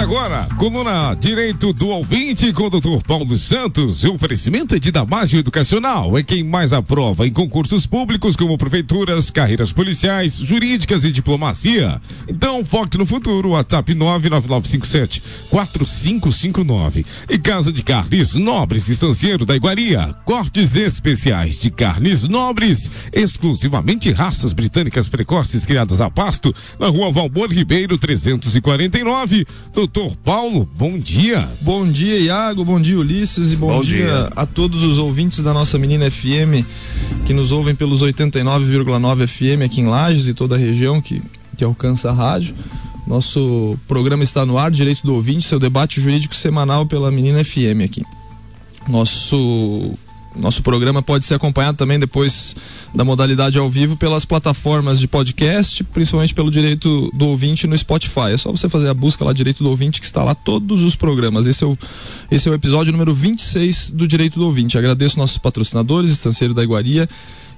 Agora, coluna Direito do Ouvinte com o doutor Paulo Santos. O oferecimento é de Damásio Educacional, é quem mais aprova em concursos públicos como prefeituras, carreiras policiais, jurídicas e diplomacia. Então, foque no futuro, WhatsApp 99957 4559. E Casa de Carnes Nobres Estanceiro da Iguaria, cortes especiais de carnes nobres, exclusivamente raças britânicas precoces criadas a pasto, na rua Valmor Ribeiro 349. Doutor Paulo, bom dia. Bom dia, Iago, bom dia, Ulisses, e bom, bom dia, dia, a todos os ouvintes da nossa menina FM que nos ouvem pelos 89,9 FM aqui em Lages e toda a região que, que alcança a rádio. Nosso programa está no ar, Direito do Ouvinte, seu debate jurídico semanal pela Menina FM aqui. Nosso nosso programa pode ser acompanhado também depois da modalidade ao vivo pelas plataformas de podcast, principalmente pelo direito do ouvinte no Spotify. É só você fazer a busca lá, direito do ouvinte, que está lá todos os programas. Esse é o, esse é o episódio número 26 do direito do ouvinte. Agradeço nossos patrocinadores, Estanceiro da Iguaria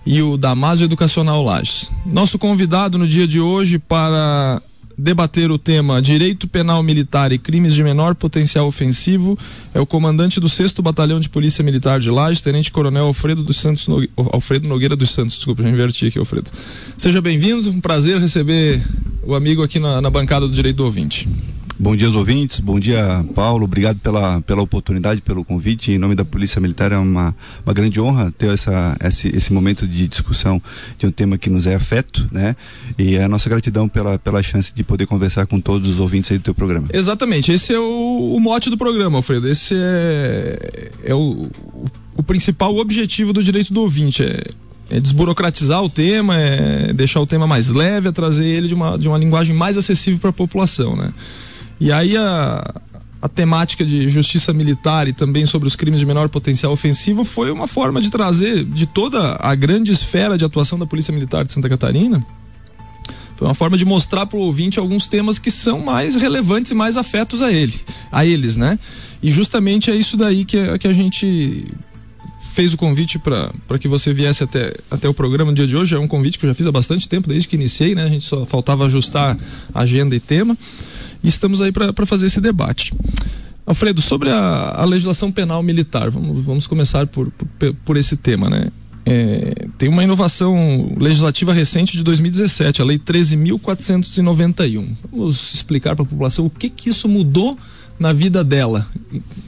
e o Damásio Educacional Lages. Nosso convidado no dia de hoje para debater o tema Direito Penal Militar e Crimes de Menor Potencial Ofensivo é o comandante do 6 Batalhão de Polícia Militar de Lages, Tenente Coronel Alfredo dos Santos Nogue... Alfredo Nogueira dos Santos, desculpa, já inverti aqui, Alfredo. Seja bem-vindo, um prazer receber o amigo aqui na, na bancada do Direito do Ouvinte. Bom dia aos ouvintes, bom dia Paulo, obrigado pela, pela oportunidade, pelo convite. Em nome da Polícia Militar é uma, uma grande honra ter essa, esse, esse momento de discussão de um tema que nos é afeto, né? E é a nossa gratidão pela, pela chance de poder conversar com todos os ouvintes aí do teu programa. Exatamente, esse é o, o mote do programa, Alfredo. Esse é, é o, o principal objetivo do direito do ouvinte. É, é desburocratizar o tema, é deixar o tema mais leve, é trazer ele de uma, de uma linguagem mais acessível para a população, né? E aí a, a temática de justiça militar e também sobre os crimes de menor potencial ofensivo foi uma forma de trazer de toda a grande esfera de atuação da Polícia Militar de Santa Catarina. Foi uma forma de mostrar para o ouvinte alguns temas que são mais relevantes e mais afetos a ele, a eles, né? E justamente é isso daí que, que a gente fez o convite para que você viesse até, até o programa no dia de hoje. É um convite que eu já fiz há bastante tempo, desde que iniciei, né? A gente só faltava ajustar agenda e tema. E estamos aí para fazer esse debate. Alfredo, sobre a, a, legislação penal militar, vamos, vamos começar por, por, por esse tema, né? É, tem uma inovação legislativa recente de 2017, a Lei 13.491. Vamos explicar para a população o que, que isso mudou na vida dela,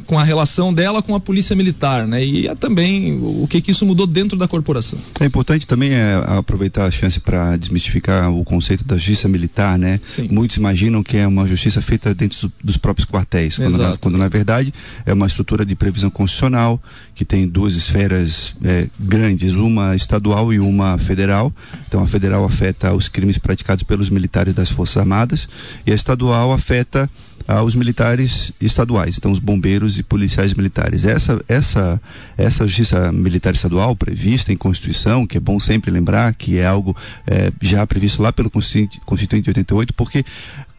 com a relação dela com a polícia militar, né? E é também o que que isso mudou dentro da corporação. É importante também é, aproveitar a chance para desmistificar o conceito da justiça militar, né? Sim. Muitos imaginam que é uma justiça feita dentro dos próprios quartéis, quando na, quando na, verdade é uma estrutura de previsão constitucional que tem duas esferas é, grandes, uma estadual e uma federal. Então a federal afeta os crimes praticados pelos militares das forças armadas e a estadual afeta aos militares estaduais, então os bombeiros e policiais militares. Essa, essa, essa justiça militar estadual prevista em Constituição, que é bom sempre lembrar que é algo é, já previsto lá pelo Constituinte, Constituinte de 88, porque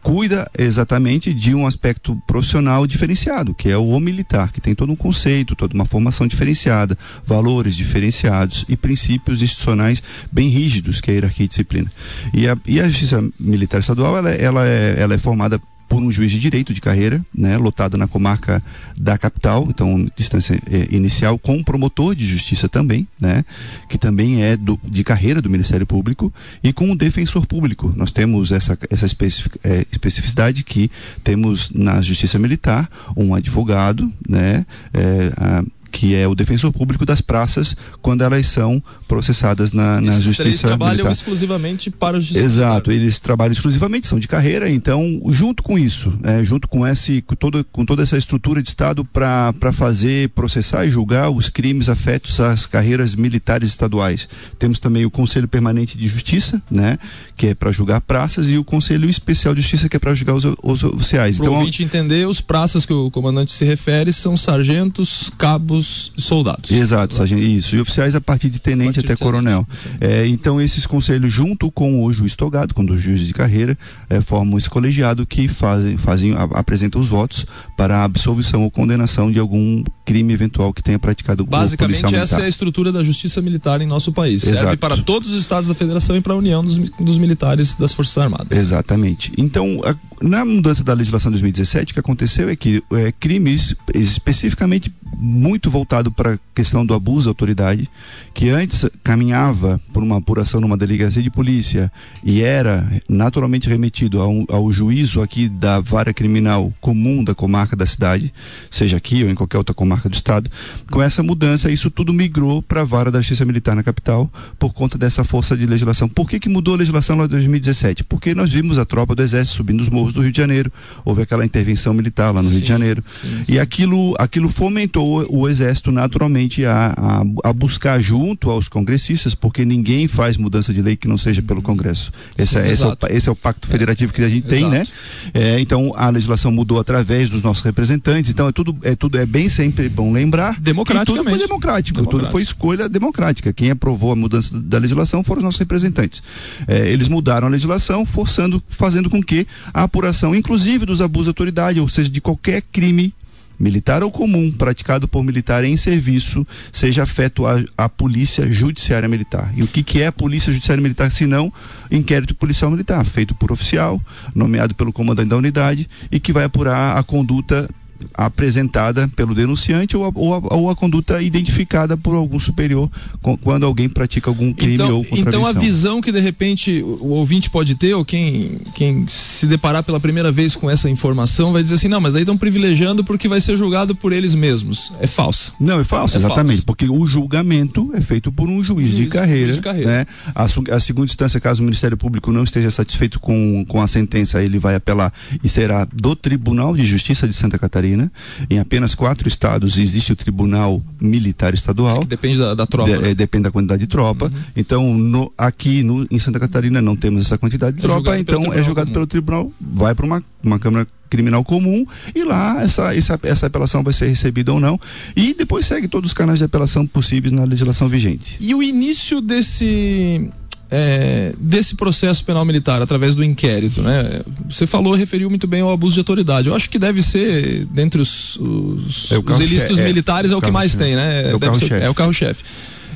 cuida exatamente de um aspecto profissional diferenciado, que é o militar, que tem todo um conceito, toda uma formação diferenciada, valores diferenciados e princípios institucionais bem rígidos, que é a hierarquia e disciplina. E a, e a justiça militar estadual, ela, ela, é, ela é formada por um juiz de direito de carreira, né, lotado na comarca da capital, então distância eh, inicial, com um promotor de justiça também, né, que também é do, de carreira do Ministério Público, e com um defensor público. Nós temos essa, essa especific, eh, especificidade que temos na Justiça Militar um advogado, né, eh, a, que é o defensor público das praças quando elas são processadas na, na Esses justiça três trabalham militar. exclusivamente para justiça Exato, eles trabalham exclusivamente, são de carreira, então junto com isso, é, junto com esse com, todo, com toda essa estrutura de Estado para fazer, processar e julgar os crimes afetos às carreiras militares estaduais. Temos também o Conselho Permanente de Justiça, né, que é para julgar praças e o Conselho Especial de Justiça que é para julgar os, os oficiais. Para então, ouvinte entender, os praças que o comandante se refere são sargentos, cabos aos soldados. Exato, sargento, isso. E oficiais a partir de tenente partir até de coronel. É, então, esses conselhos, junto com o juiz togado, com os juízes de carreira, é, formam esse colegiado que fazem, fazem, apresentam os votos para a absolvição ou condenação de algum crime eventual que tenha praticado Basicamente, essa militar. é a estrutura da justiça militar em nosso país. Exato. Serve para todos os estados da federação e para a união dos, dos militares das Forças Armadas. Exatamente. Então, a, na mudança da legislação de 2017, o que aconteceu é que é, crimes especificamente muito voltado para a questão do abuso da autoridade, que antes caminhava por uma apuração numa delegacia de polícia e era naturalmente remetido ao, ao juízo aqui da vara criminal comum da comarca da cidade, seja aqui ou em qualquer outra comarca do estado. Com essa mudança, isso tudo migrou para a vara da Justiça Militar na capital por conta dessa força de legislação. Por que, que mudou a legislação lá em 2017? Porque nós vimos a tropa do Exército subindo os morros do Rio de Janeiro, houve aquela intervenção militar lá no sim, Rio de Janeiro, sim, sim. e aquilo, aquilo fomentou o Exército naturalmente a, a, a, buscar junto aos congressistas, porque ninguém faz mudança de lei que não seja pelo Congresso. Esse, Sim, esse, é, o, esse é o pacto federativo que a gente tem, né? É, então a legislação mudou através dos nossos representantes. Então é tudo, é tudo é bem sempre bom lembrar. Democraticamente. Tudo foi democrático, democrático, tudo foi escolha democrática. Quem aprovou a mudança da legislação foram os nossos representantes. É, eles mudaram a legislação, forçando, fazendo com que a apuração, inclusive dos abusos de autoridade, ou seja, de qualquer crime militar ou comum praticado por militar em serviço seja afeto à, à polícia judiciária militar. E o que, que é a polícia judiciária militar se não inquérito policial militar, feito por oficial, nomeado pelo comandante da unidade e que vai apurar a conduta apresentada pelo denunciante ou a, ou a, ou a conduta identificada por algum superior com, quando alguém pratica algum crime então, ou contravenção. Então a visão que de repente o ouvinte pode ter ou quem, quem se deparar pela primeira vez com essa informação vai dizer assim, não, mas aí estão privilegiando porque vai ser julgado por eles mesmos. É falso. Não, é falso, é exatamente, falso. porque o julgamento é feito por um juiz, juiz de carreira. Juiz de carreira. Né? A, a, segunda instância, caso o Ministério Público não esteja satisfeito com, com a sentença, ele vai apelar e será do Tribunal de Justiça de Santa Catarina Catarina. Em apenas quatro estados existe o Tribunal Militar Estadual. Que depende da, da tropa. De, né? é, depende da quantidade de tropa. Uhum. Então, no, aqui no, em Santa Catarina não temos essa quantidade de é tropa, então é julgado comum. pelo tribunal, vai para uma, uma Câmara criminal comum e lá essa, essa, essa apelação vai ser recebida ou não e depois segue todos os canais de apelação possíveis na legislação vigente. E o início desse é, desse processo penal militar através do inquérito, né? Você falou, referiu muito bem ao abuso de autoridade. Eu acho que deve ser, dentre os, os, é os ilícitos é, militares, é, o que mais tem, né? É o carro-chefe. É o carro-chefe.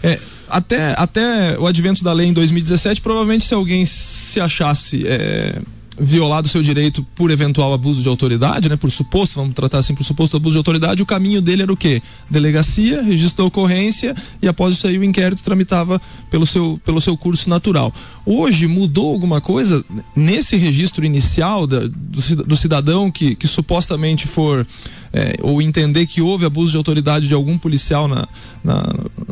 É, até, até o advento da lei em 2017, provavelmente se alguém se achasse é, violado o seu direito por eventual abuso de autoridade, né? Por suposto, vamos tratar assim, por suposto abuso de autoridade, o caminho dele era o quê? Delegacia, registro da ocorrência e após isso aí o inquérito tramitava pelo seu, pelo seu curso natural. Hoje mudou alguma coisa nesse registro inicial da, do, do cidadão que, que supostamente for é, ou entender que houve abuso de autoridade de algum policial na, na,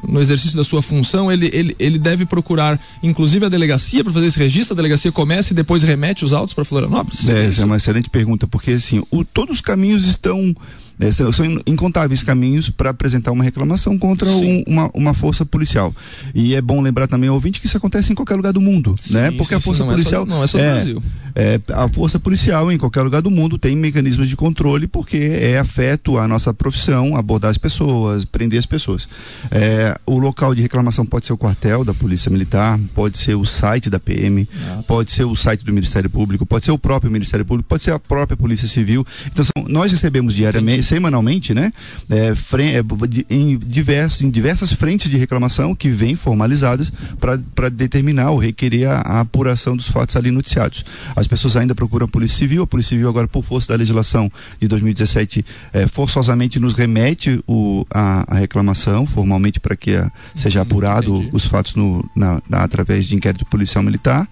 no exercício da sua função, ele, ele, ele deve procurar, inclusive, a delegacia para fazer esse registro, a delegacia começa e depois remete os autos para Florianópolis? É, essa é uma excelente pergunta, porque assim, o, todos os caminhos estão é, são, são incontáveis caminhos para apresentar uma reclamação contra um, uma, uma força policial. E é bom lembrar também ao ouvinte que isso acontece em qualquer lugar do mundo, sim, né? Porque sim, a força sim, não policial é só, não é só no é, Brasil. É, a força policial em qualquer lugar do mundo tem mecanismos de controle porque é afeto à nossa profissão, abordar as pessoas, prender as pessoas. É, o local de reclamação pode ser o quartel da Polícia Militar, pode ser o site da PM, ah. pode ser o site do Ministério Público, pode ser o próprio Ministério Público, pode ser a própria Polícia Civil. Então são, nós recebemos diariamente. Semanalmente, né, é, é em, diversos, em diversas frentes de reclamação que vêm formalizadas para determinar ou requerer a, a, apuração dos fatos ali noticiados. As pessoas ainda procuram a Polícia Civil, a Polícia Civil agora por força da legislação de 2017 é, forçosamente nos remete o, a, a reclamação formalmente para que a, seja apurado Entendi. os fatos no, na, na, através de inquérito policial militar,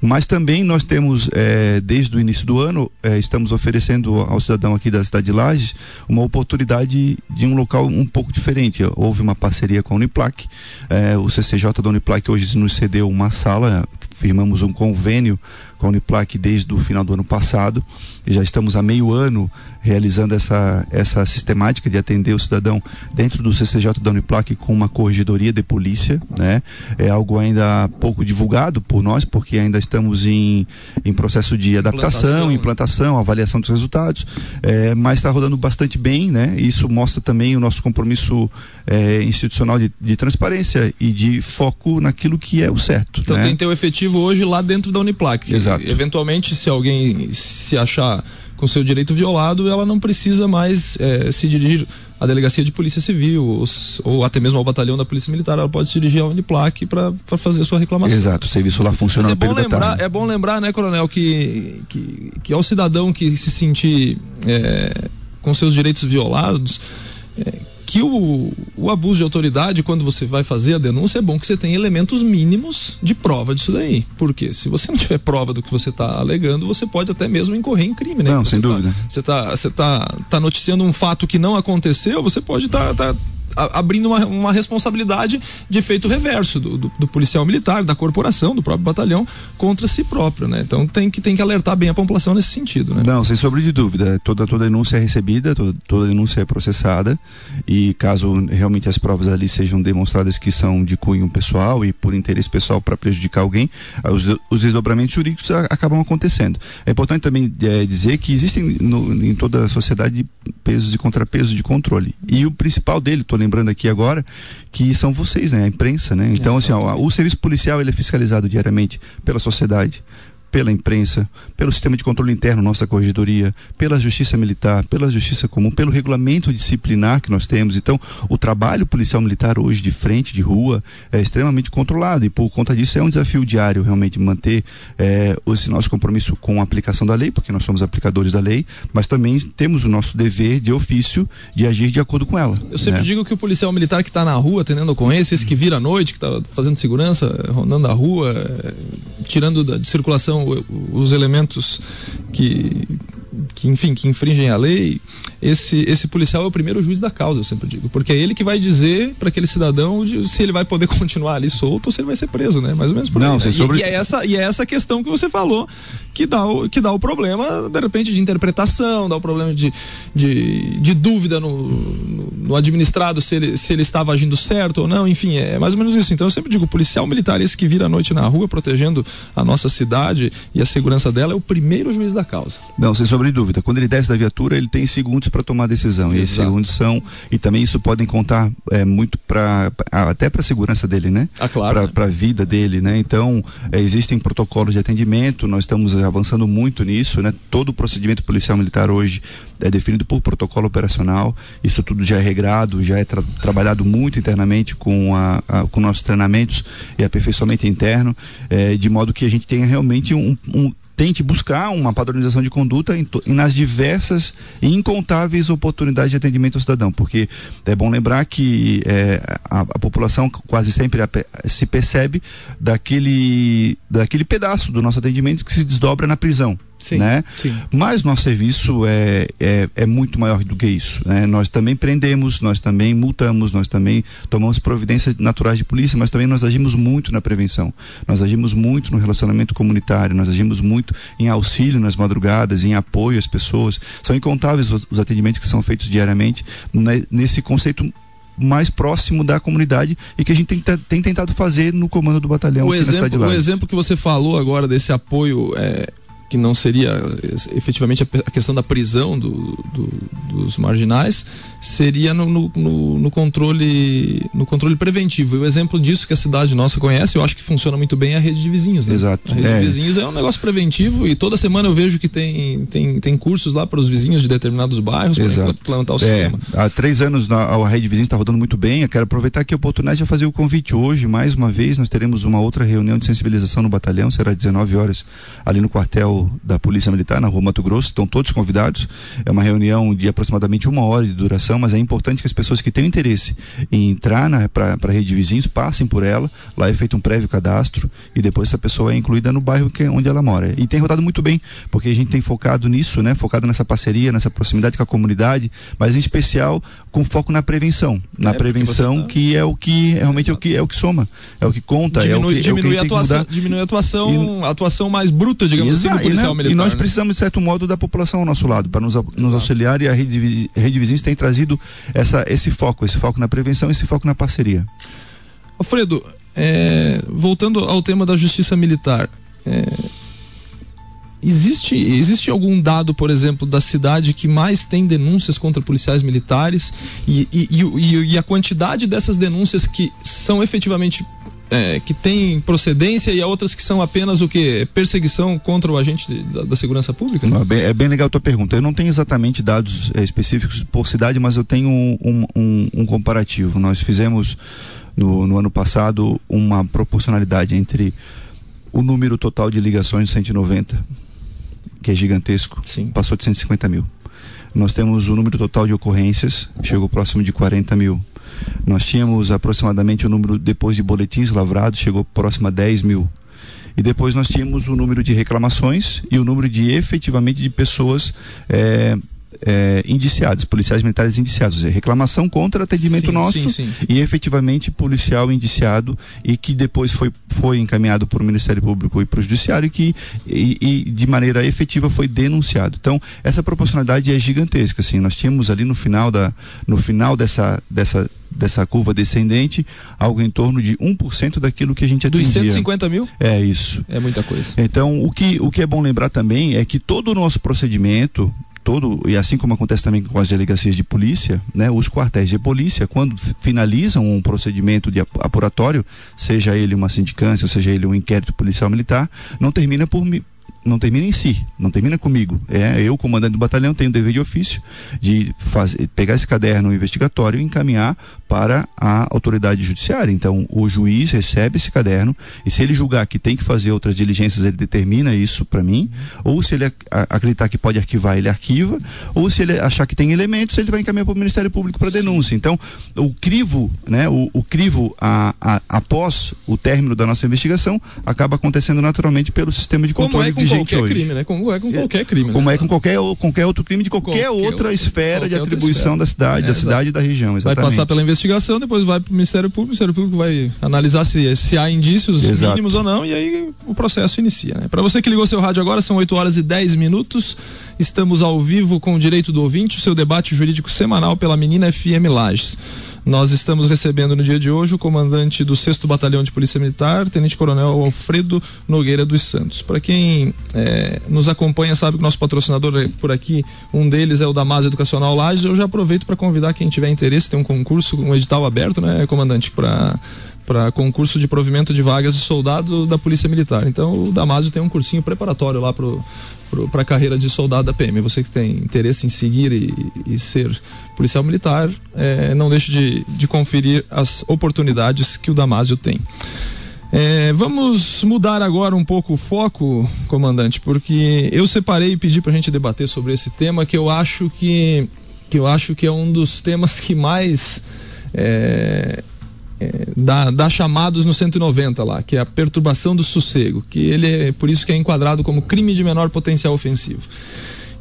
mas também nós temos é, desde o início do ano é, estamos oferecendo ao cidadão aqui da cidade de Lages uma oportunidade de um local um pouco diferente. Houve uma parceria com a Uniplac, é, o CCJ da Uniplac hoje nos cedeu uma sala firmamos um convênio com a Uniplac desde o final do ano passado e já estamos há meio ano realizando essa, essa sistemática de atender o cidadão dentro do CCJ da Uniplac com uma corregedoria de polícia, né? É algo ainda pouco divulgado por nós, porque ainda estamos em, em processo de adaptação, implantação, implantação avaliação dos resultados, é, mas está rodando bastante bem, né? Isso mostra também o nosso compromisso é, institucional de, de, transparência e de foco naquilo que é o certo. Então né? tem teu efetivo hoje lá dentro da Uniplac. Exato. Eventualmente, se alguém se achar com seu direito violado, ela não precisa mais é, se dirigir à delegacia de polícia civil ou, ou, até mesmo ao batalhão da polícia militar, ela pode se dirigir à Uniplac para fazer a sua reclamação. Exato, o serviço lá funciona Mas é bom lembrar, é bom lembrar, né, coronel, que que, que ao cidadão que se sentir é, com seus direitos violados, é, que o, o abuso de autoridade, quando você vai fazer a denúncia, é bom que você tenha elementos mínimos de prova disso daí. Porque se você não tiver prova do que você está alegando, você pode até mesmo incorrer em crime, né? Não, sem tá, dúvida. Você está você tá, tá noticiando um fato que não aconteceu, você pode estar tá, tá abrindo uma, uma responsabilidade de efeito reverso do, do, do, policial militar, da corporação, do próprio batalhão contra si próprio, né? Então tem que, tem que alertar bem a população nesse sentido, né? Não, sem sombra de dúvida. Toda, toda denúncia é recebida, toda, toda denúncia é processada e caso realmente as provas ali sejam demonstradas que são de cunho pessoal e por interesse pessoal para prejudicar alguém, os, os desdobramentos jurídicos acabam acontecendo. É importante também é, dizer que existem no, em toda a sociedade pesos e contrapesos de controle. E o principal dele, estou lembrando aqui agora, que são vocês, né? A imprensa, né? Então, é, assim, ó, o serviço policial ele é fiscalizado diariamente pela sociedade, pela imprensa, pelo sistema de controle interno, nossa corregedoria, pela justiça militar, pela justiça comum, pelo regulamento disciplinar que nós temos. Então, o trabalho policial militar hoje de frente, de rua, é extremamente controlado e por conta disso é um desafio diário realmente manter é, esse nosso compromisso com a aplicação da lei, porque nós somos aplicadores da lei, mas também temos o nosso dever de ofício de agir de acordo com ela. Eu sempre né? digo que o policial militar que está na rua atendendo ocorrência, esse que vira à noite, que está fazendo segurança, rondando a rua, é, tirando da, de circulação os elementos que, que, enfim, que infringem a lei, esse, esse policial é o primeiro juiz da causa, eu sempre digo. Porque é ele que vai dizer para aquele cidadão de, se ele vai poder continuar ali solto ou se ele vai ser preso, né? Mais ou menos por Não, aí. Né? Sobre... E, e, é essa, e é essa questão que você falou que dá o, que dá o problema, de repente, de interpretação, dá o problema de, de, de dúvida no, no, no, administrado se ele, se ele estava agindo certo ou não, enfim, é mais ou menos isso. Então eu sempre digo, policial militar, esse que vira à noite na rua protegendo a nossa cidade e a segurança dela, é o primeiro juiz da causa. Não, sem sobre dúvida. Quando ele desce da viatura, ele tem segundos para tomar decisão. Exato. E esses segundos são, e também isso podem contar é, muito para até para a segurança dele, né? Ah, claro. Para a vida dele, né? Então, é, existem protocolos de atendimento, nós estamos avançando muito nisso, né? Todo o procedimento policial militar hoje é definido por protocolo operacional. Isso tudo já é regrado, já é tra trabalhado muito internamente com, a, a, com nossos treinamentos e aperfeiçoamento interno, é, de modo que a gente tenha realmente um, um tente buscar uma padronização de conduta em, nas diversas e incontáveis oportunidades de atendimento ao cidadão, porque é bom lembrar que é, a, a, população quase sempre se percebe daquele, daquele pedaço do nosso atendimento que se desdobra na prisão. Sim, né? Sim. Mas nosso serviço é, é, é, muito maior do que isso. Né? Nós também prendemos, nós também multamos, nós também tomamos providências naturais de polícia, mas também nós agimos muito na prevenção. Nós agimos muito no relacionamento comunitário, nós agimos muito em auxílio nas madrugadas, em apoio às pessoas. São incontáveis os, os atendimentos que são feitos diariamente né, nesse conceito mais próximo da comunidade e que a gente tem, tem tentado fazer no comando do batalhão. O, exemplo, o exemplo que você falou agora desse apoio é, que não seria efetivamente a, questão da prisão do, do, dos marginais, seria no, no, no, controle no controle preventivo. E o exemplo disso que a cidade nossa conhece, eu acho que funciona muito bem é a rede de vizinhos. Né? Exato. A rede é. de vizinhos é um negócio preventivo e toda semana eu vejo que tem, tem, tem cursos lá para os vizinhos de determinados bairros para implantar o é. sistema. Há três anos a, a rede de vizinhos está rodando muito bem. Eu quero aproveitar aqui a oportunidade de fazer o convite hoje, mais uma vez, nós teremos uma outra reunião de sensibilização no batalhão, será às 19 horas ali no quartel da Polícia Militar na Rua Mato Grosso, estão todos convidados. É uma reunião de aproximadamente uma hora de duração, mas é importante que as pessoas que têm interesse em entrar para a rede de vizinhos passem por ela. Lá é feito um prévio cadastro e depois essa pessoa é incluída no bairro que, é onde ela mora. E tem rodado muito bem, porque a gente tem focado nisso, né? Focado nessa parceria, nessa proximidade com a comunidade, mas em especial com foco na prevenção. Na é prevenção tá... que é o que realmente é o que é o que soma, é o que conta, diminui, é o que, diminui é o que a atuação, diminui a atuação, e, atuação mais bruta, digamos assim, do policial e, militar. E nós né? precisamos de certo modo da população ao nosso lado para nos, nos auxiliar e a rede, rede vizinhos tem trazido essa esse foco, esse foco na prevenção, esse foco na parceria. Alfredo, é, voltando ao tema da justiça militar, é, Existe, existe algum dado, por exemplo, da cidade que mais tem denúncias contra policiais militares e, e, e, e a quantidade dessas denúncias que são efetivamente é, que tem procedência e há outras que são apenas o que? Perseguição contra o agente de, da, da, segurança pública? Não, é, bem, é, bem, legal a tua pergunta. Eu não tenho exatamente dados é, específicos por cidade, mas eu tenho um, um, um comparativo. Nós fizemos no, no ano passado uma proporcionalidade entre o número total de ligações 190 que é gigantesco, Sim. passou de 150 mil. Nós temos o número total de ocorrências, chegou próximo de 40 mil. Nós tínhamos aproximadamente o número, depois de boletins lavrados, chegou próximo a 10 mil. E depois nós tínhamos o número de reclamações e o número de efetivamente de pessoas é, é, indiciados, policiais militares indiciados, seja, reclamação contra atendimento sim, nosso sim, sim. e efetivamente policial indiciado e que depois foi, foi encaminhado para o Ministério Público e para o Judiciário que, e, e, de maneira efetiva foi denunciado. Então, essa proporcionalidade é gigantesca. Assim, nós tínhamos ali no final, da, no final dessa, dessa dessa curva descendente, algo em torno de 1% daquilo que a gente atendia. Dos 150 mil? É isso. É muita coisa. Então, o que, o que é bom lembrar também é que todo o nosso procedimento, todo, e assim como acontece também com as delegacias de polícia, né, os quartéis de polícia, quando finalizam um procedimento de apuratório, seja ele uma sindicância, seja ele um inquérito policial militar, não termina por, não termina em si, não termina comigo. É eu, comandante do batalhão, tenho o dever de ofício de fazer, pegar esse caderno investigatório e encaminhar para a autoridade judiciária. Então, o juiz recebe esse caderno e se ele julgar que tem que fazer outras diligências, ele determina isso para mim. Ou se ele acreditar que pode arquivar, ele arquiva. Ou se ele achar que tem elementos, ele vai encaminhar para o Ministério Público para denúncia. Então, o crivo, né, o, o crivo a, a, após o término da nossa investigação acaba acontecendo naturalmente pelo sistema de controle Como é qualquer hoje. crime, né? Como é com qualquer crime. Como né? é com qualquer, qualquer outro crime de qualquer, qualquer outra esfera qualquer de atribuição esfera. da cidade, é, da cidade e da região. Exatamente. Vai passar pela investigação, depois vai para o Ministério Público, o Ministério Público vai analisar se, se há indícios Exato. mínimos ou não, e aí o processo inicia. Né? Para você que ligou seu rádio agora, são 8 horas e 10 minutos. Estamos ao vivo com o Direito do Ouvinte, o seu debate jurídico semanal pela Menina FM Lages. Nós estamos recebendo no dia de hoje o comandante do 6 Batalhão de Polícia Militar, Tenente Coronel Alfredo Nogueira dos Santos. Para quem é, nos acompanha, sabe que nosso patrocinador é por aqui, um deles é o Damasio Educacional Lages. Eu já aproveito para convidar quem tiver interesse, tem um concurso, um edital aberto, né, comandante, para para concurso de provimento de vagas de soldado da Polícia Militar. Então o Damásio tem um cursinho preparatório lá para a carreira de soldado da PM. Você que tem interesse em seguir e, e ser policial militar, é, não deixe de, de conferir as oportunidades que o Damásio tem. É, vamos mudar agora um pouco o foco, comandante, porque eu separei e pedi para a gente debater sobre esse tema que eu acho que, que eu acho que é um dos temas que mais é, dá, chamados no 190 lá, que é a perturbação do sossego, que ele é por isso que é enquadrado como crime de menor potencial ofensivo.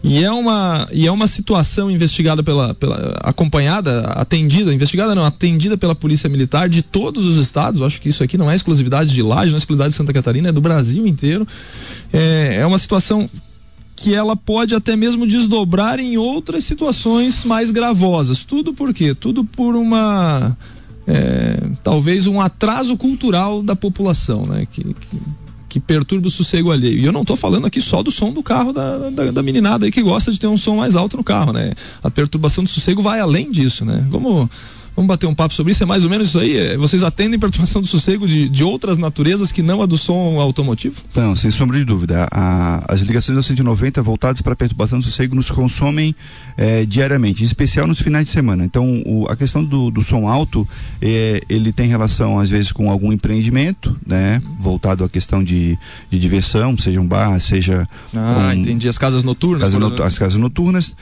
E é uma, e é uma situação investigada pela, pela. acompanhada, atendida, investigada não, atendida pela Polícia Militar de todos os estados. acho que isso aqui não é exclusividade de Laje, não é exclusividade de Santa Catarina, é do Brasil inteiro. É, é uma situação que ela pode até mesmo desdobrar em outras situações mais gravosas. Tudo por quê? Tudo por uma é, talvez um atraso cultural da população, né? Que, que, que, perturba o sossego alheio. E eu não estou falando aqui só do som do carro da, da, da, meninada aí que gosta de ter um som mais alto no carro, né? A perturbação do sossego vai além disso, né? Vamos Vamos bater um papo sobre isso? É mais ou menos isso aí? É, vocês atendem perturbação do sossego de, de outras naturezas que não a do som automotivo? Não, sem sombra de dúvida. A, as ligações ao 190 voltadas para perturbação do sossego nos consomem é, diariamente, em especial nos finais de semana. Então, o, a questão do, do som alto, é, ele tem relação, às vezes, com algum empreendimento, né? Voltado à questão de, de diversão, seja um bar, seja. Ah, um, entendi. As casas noturnas. Casa not, as casas noturnas.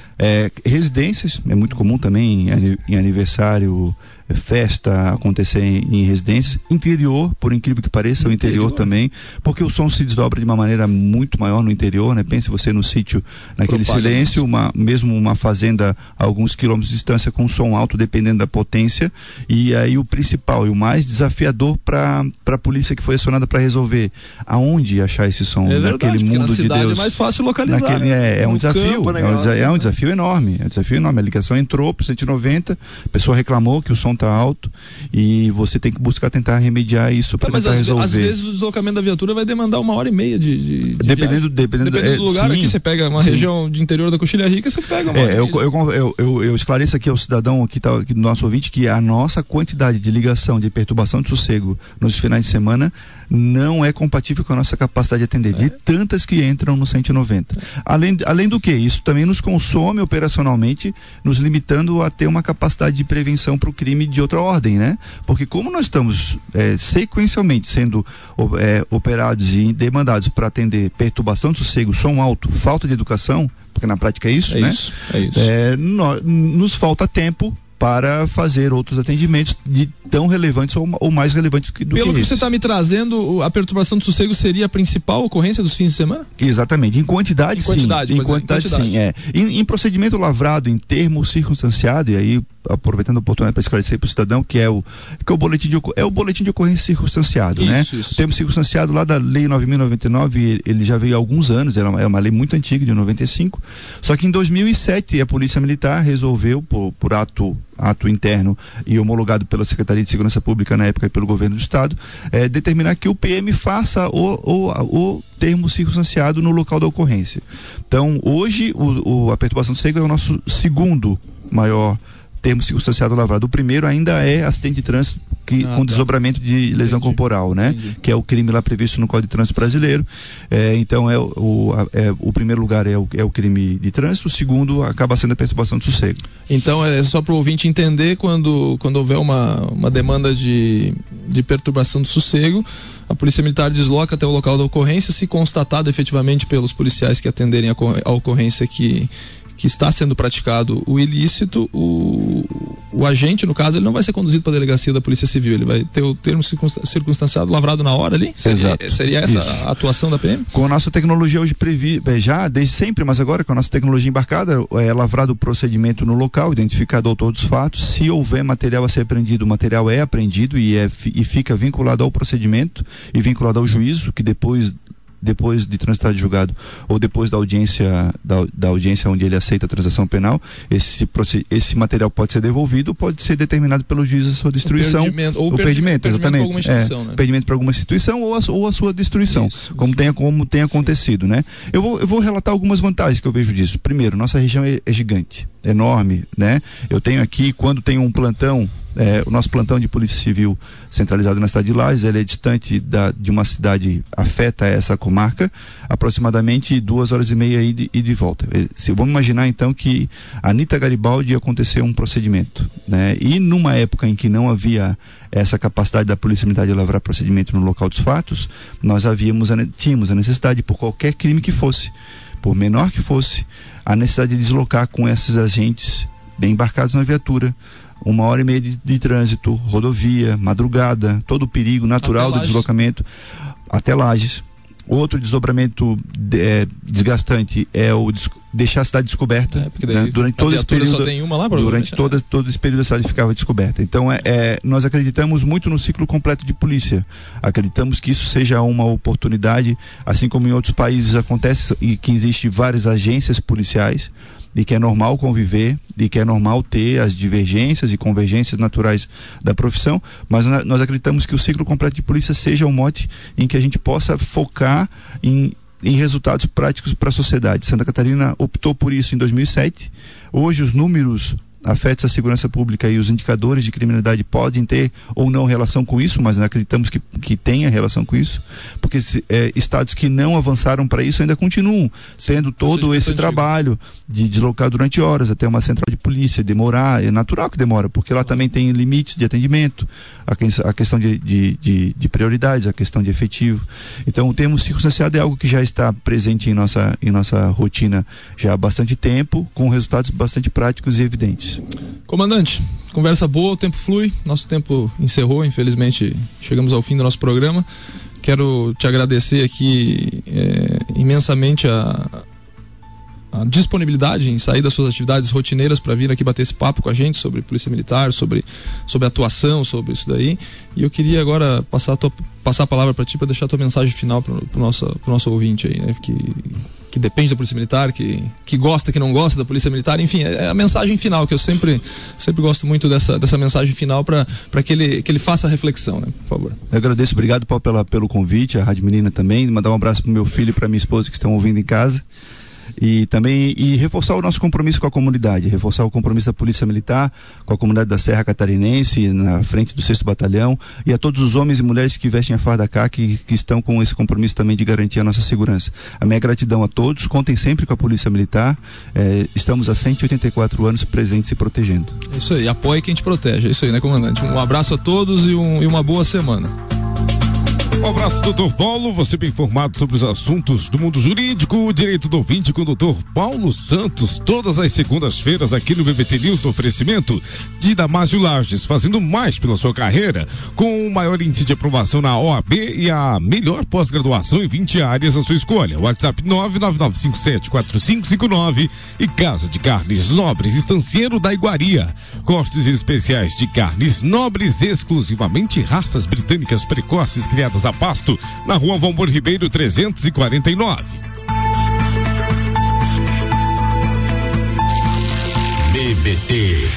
Residências, é muito comum também em, em aniversário to festa acontecer em, em residências. Interior, por incrível que pareça, o interior, também, porque o som se desdobra de uma maneira muito maior no interior, né? Pense você no sítio, naquele silêncio, uma, mesmo uma fazenda a alguns quilômetros de distância com som alto, dependendo da potência. E aí o principal e o mais desafiador para a polícia que foi acionada para resolver aonde achar esse som é verdade, naquele mundo de Deus. É mais fácil localizar. Naquele, né? é, é um desafio, campo, né, é, um, é um desafio enorme, é um desafio enorme. A ligação entrou para 190, a pessoa reclamou que o som está alto e você tem que buscar tentar remediar isso para tentar resolver. Às vezes o deslocamento da viatura vai demandar uma hora e meia de, de, de dependendo, dependendo, dependendo é, do lugar sim, aqui você pega uma sim. região de interior da Coxilha Rica você pega uma é, eu, eu, eu, eu, eu esclareço aqui ao cidadão aqui, tá, aqui do nosso ouvinte que a nossa quantidade de ligação de perturbação de sossego nos finais de semana não é compatível com a nossa capacidade de atender, é. de tantas que entram no 190. Além, além do que, isso também nos consome operacionalmente, nos limitando a ter uma capacidade de prevenção para o crime de outra ordem, né? Porque como nós estamos é, sequencialmente sendo é, operados e demandados para atender perturbação de sossego, som alto, falta de educação, porque na prática é isso, é né? Isso, é isso. É, no, nos falta tempo para fazer outros atendimentos de tão relevantes ou, ou mais relevantes que, do Pelo que, que você está me trazendo, a perturbação do sossego seria a principal ocorrência dos fins de semana? Exatamente. Em quantidade, em quantidade sim. Em quantidade, é, em quantidade, sim. É. Em, em, procedimento lavrado, em termo circunstanciado, e aí aproveitando a oportunidade para esclarecer para o cidadão que é o que é o boletim de é o boletim de ocorrência circunstanciado, isso, né? Isso. O termo circunstanciado lá da lei 9099, ele já veio há alguns anos, é uma, é uma lei muito antiga de 95. Só que em 2007 a Polícia Militar resolveu por, por ato ato interno e homologado pela Secretaria de Segurança Pública na época e pelo governo do estado, é, determinar que o PM faça o, o, o termo circunstanciado no local da ocorrência. Então, hoje, o, o a perturbação do cego é o nosso segundo maior termo circunstanciado lavrado. O primeiro ainda é acidente de trânsito que, ah, com tá. desdobramento de lesão Entendi. corporal, né? Entendi. Que é o crime lá previsto no Código de Trânsito Brasileiro. É, então, é o, é, o primeiro lugar é o, é o crime de trânsito, o segundo acaba sendo a perturbação do sossego. Então, é só para o ouvinte entender, quando, quando houver uma, uma demanda de, de perturbação do sossego, a Polícia Militar desloca até o local da ocorrência, se constatado efetivamente pelos policiais que atenderem a, a ocorrência que que está sendo praticado o ilícito, o, o agente, no caso, ele não vai ser conduzido para a delegacia da Polícia Civil, ele vai ter o termo circunstanciado lavrado na hora ali? Exato. Seria, essa Isso. a atuação da PM? Com a nossa tecnologia hoje previ, é, já desde sempre, mas agora com a nossa tecnologia embarcada, é lavrado o procedimento no local, identificado o autor dos fatos. Se houver material a ser apreendido, o material é apreendido e, é, e fica vinculado ao procedimento e vinculado ao juízo, que depois depois de transitar de julgado ou depois da audiência da, da audiência onde ele aceita a transação penal, esse, esse material pode ser devolvido, pode ser determinado pelo juiz a sua destruição. O perdimento, ou o perdimento, perdimento exatamente. Para alguma instituição, é, né? Perdimento para alguma instituição ou a, ou a sua destruição, isso, como, isso. Tenha, como tem acontecido, né? Eu vou, eu vou relatar algumas vantagens que eu vejo disso. Primeiro, nossa região é, é gigante, enorme, né? Eu tenho aqui, quando tem um plantão é, o nosso plantão de polícia civil centralizado na cidade de Lages, ele é distante da, de uma cidade afeta essa comarca, aproximadamente duas horas e meia ida e de volta. É, se vamos imaginar então que a Anitta Garibaldi aconteceu um procedimento, né? E numa época em que não havia essa capacidade da polícia militar de lavrar procedimento no local dos fatos, nós havíamos tínhamos a necessidade por qualquer crime que fosse, por menor que fosse, a necessidade de deslocar com esses agentes bem embarcados na viatura uma hora e meia de, de trânsito, rodovia, madrugada, todo o perigo natural do deslocamento até Lages. Outro desdobramento é, desgastante é o deixar a cidade descoberta. É, né? Durante todo esse período. Lá, durante todo, todo esse período a cidade ficava descoberta. Então é, é, nós acreditamos muito no ciclo completo de polícia. Acreditamos que isso seja uma oportunidade, assim como em outros países acontece e que existe várias agências policiais de que é normal conviver, de que é normal ter as divergências e convergências naturais da profissão, mas nós acreditamos que o ciclo completo de polícia seja um mote em que a gente possa focar em em resultados práticos para a sociedade. Santa Catarina optou por isso em 2007. Hoje os números afetos à segurança pública e os indicadores de criminalidade podem ter ou não relação com isso, mas acreditamos que, que tenha relação com isso, porque é, estados que não avançaram para isso ainda continuam tendo todo esse trabalho de deslocar durante horas até uma central de polícia, demorar, é natural que demora, porque lá também tem limites de atendimento, a, que, a questão de, de, de, de, prioridades, a questão de efetivo. Então o termo circunstanciado é algo que já está presente em nossa, em nossa rotina já há bastante tempo, com resultados bastante práticos e evidentes. Comandante, conversa boa, o tempo flui, nosso tempo encerrou, infelizmente chegamos ao fim do nosso programa. Quero te agradecer aqui é, imensamente a, a disponibilidade em sair das suas atividades rotineiras para vir aqui bater esse papo com a gente sobre polícia militar, sobre, sobre atuação, sobre isso daí. E eu queria agora passar a, tua, passar a palavra para ti para deixar a tua mensagem final para o nosso, nosso ouvinte aí, né? Que, que depende da polícia militar, que, que gosta, que não gosta da polícia militar, enfim, é, é a mensagem final que eu sempre, sempre gosto muito dessa, dessa mensagem final para que ele, que ele faça a reflexão, né? Por favor. Eu agradeço, obrigado Paulo, pela, pelo convite, a Rádio Menina também, mandar um abraço pro meu filho e para minha esposa que estão ouvindo em casa e também e reforçar o nosso compromisso com a comunidade, reforçar o compromisso da Polícia Militar com a comunidade da Serra Catarinense, na frente do 6 Batalhão, e a todos os homens e mulheres que vestem a farda cá, que, que estão com esse compromisso também de garantir a nossa segurança. A minha gratidão a todos, contem sempre com a Polícia Militar, eh, estamos há 184 anos presentes e protegendo. É isso aí, apoie quem te protege, é isso aí, né, comandante? Um abraço a todos e, um, e uma boa semana. Um abraço, doutor Paulo. Você bem informado sobre os assuntos do mundo jurídico, direito do ouvinte com o doutor Paulo Santos, todas as segundas-feiras aqui no BBT News, no oferecimento de Damásio Lages, fazendo mais pela sua carreira, com o maior índice de aprovação na OAB e a melhor pós-graduação em 20 áreas à sua escolha. WhatsApp 999574559 e Casa de Carnes Nobres, Estancieiro da Iguaria. Cortes especiais de carnes nobres, exclusivamente raças britânicas precoces criadas a Pasto, na rua Valmor Ribeiro 349. BBT